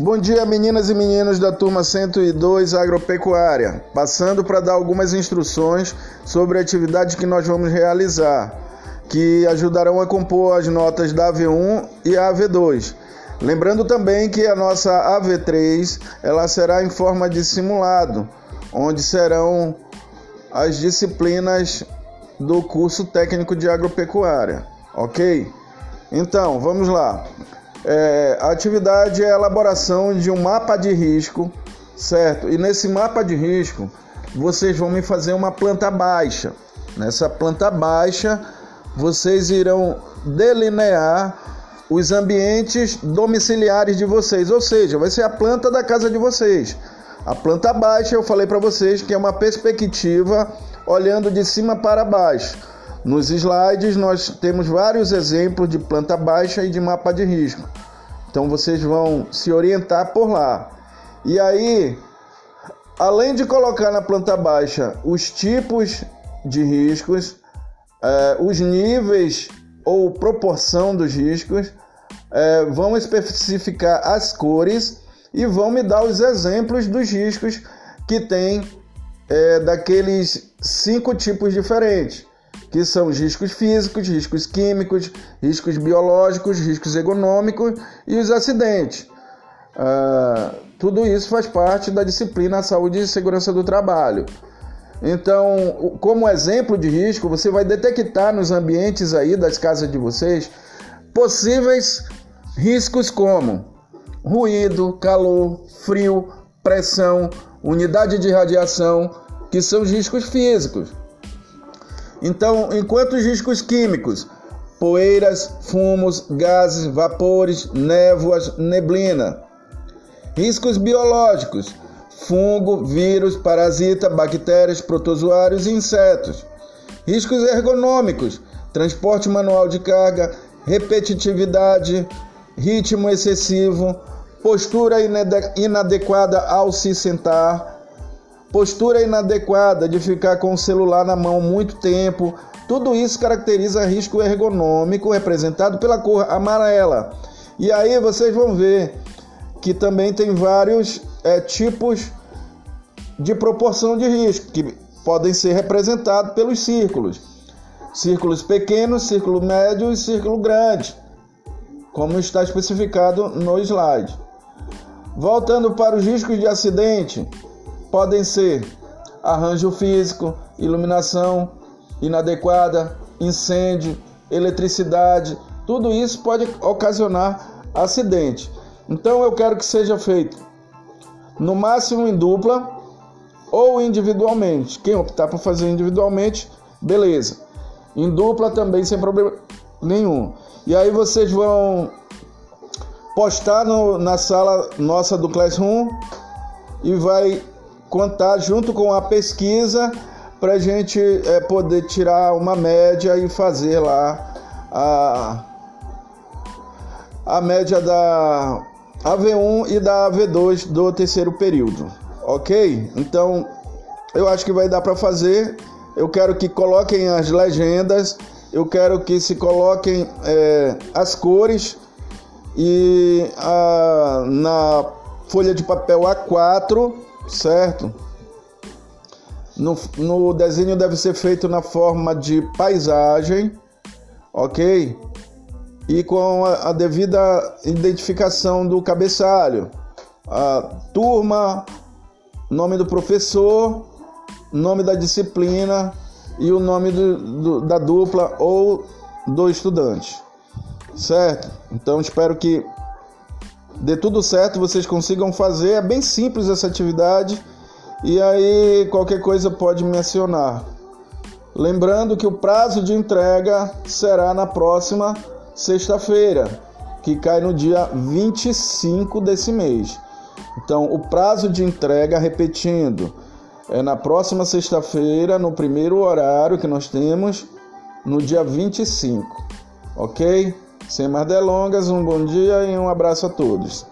Bom dia, meninas e meninos da turma 102 Agropecuária. Passando para dar algumas instruções sobre a atividade que nós vamos realizar, que ajudarão a compor as notas da AV1 e a AV2. Lembrando também que a nossa AV3 ela será em forma de simulado, onde serão as disciplinas do curso técnico de agropecuária, ok? Então, vamos lá. É, a atividade é a elaboração de um mapa de risco, certo? E nesse mapa de risco, vocês vão me fazer uma planta baixa. Nessa planta baixa, vocês irão delinear os ambientes domiciliares de vocês, ou seja, vai ser a planta da casa de vocês. A planta baixa, eu falei para vocês que é uma perspectiva olhando de cima para baixo. Nos slides nós temos vários exemplos de planta baixa e de mapa de risco. Então vocês vão se orientar por lá. E aí, além de colocar na planta baixa os tipos de riscos, eh, os níveis ou proporção dos riscos, eh, vão especificar as cores e vão me dar os exemplos dos riscos que tem eh, daqueles cinco tipos diferentes que são os riscos físicos, riscos químicos, riscos biológicos, riscos econômicos e os acidentes. Uh, tudo isso faz parte da disciplina Saúde e Segurança do Trabalho. Então, como exemplo de risco, você vai detectar nos ambientes aí das casas de vocês possíveis riscos como ruído, calor, frio, pressão, unidade de radiação, que são os riscos físicos. Então, enquanto os riscos químicos, poeiras, fumos, gases, vapores, névoas, neblina. Riscos biológicos, fungo, vírus, parasita, bactérias, protozoários e insetos. Riscos ergonômicos, transporte manual de carga, repetitividade, ritmo excessivo, postura inadequada ao se sentar, postura inadequada de ficar com o celular na mão muito tempo. Tudo isso caracteriza risco ergonômico representado pela cor amarela. E aí vocês vão ver que também tem vários é, tipos de proporção de risco que podem ser representados pelos círculos. Círculos pequenos, círculo médio e círculo grande, como está especificado no slide. Voltando para os riscos de acidente, podem ser arranjo físico, iluminação inadequada, incêndio, eletricidade, tudo isso pode ocasionar acidente. Então eu quero que seja feito no máximo em dupla ou individualmente. Quem optar por fazer individualmente, beleza. Em dupla também sem problema nenhum. E aí vocês vão postar no, na sala nossa do Classroom e vai contar junto com a pesquisa para a gente é, poder tirar uma média e fazer lá a, a média da AV1 e da AV2 do terceiro período, ok? Então eu acho que vai dar para fazer. Eu quero que coloquem as legendas, eu quero que se coloquem é, as cores e a, na folha de papel A4 certo? No, no desenho deve ser feito na forma de paisagem, ok? E com a, a devida identificação do cabeçalho, a turma, nome do professor, nome da disciplina e o nome do, do, da dupla ou do estudante, certo? Então espero que dê tudo certo, vocês consigam fazer. É bem simples essa atividade. E aí qualquer coisa pode me acionar. Lembrando que o prazo de entrega será na próxima sexta-feira, que cai no dia 25 desse mês. Então, o prazo de entrega, repetindo, é na próxima sexta-feira, no primeiro horário que nós temos, no dia 25. Ok? Sem mais delongas, um bom dia e um abraço a todos.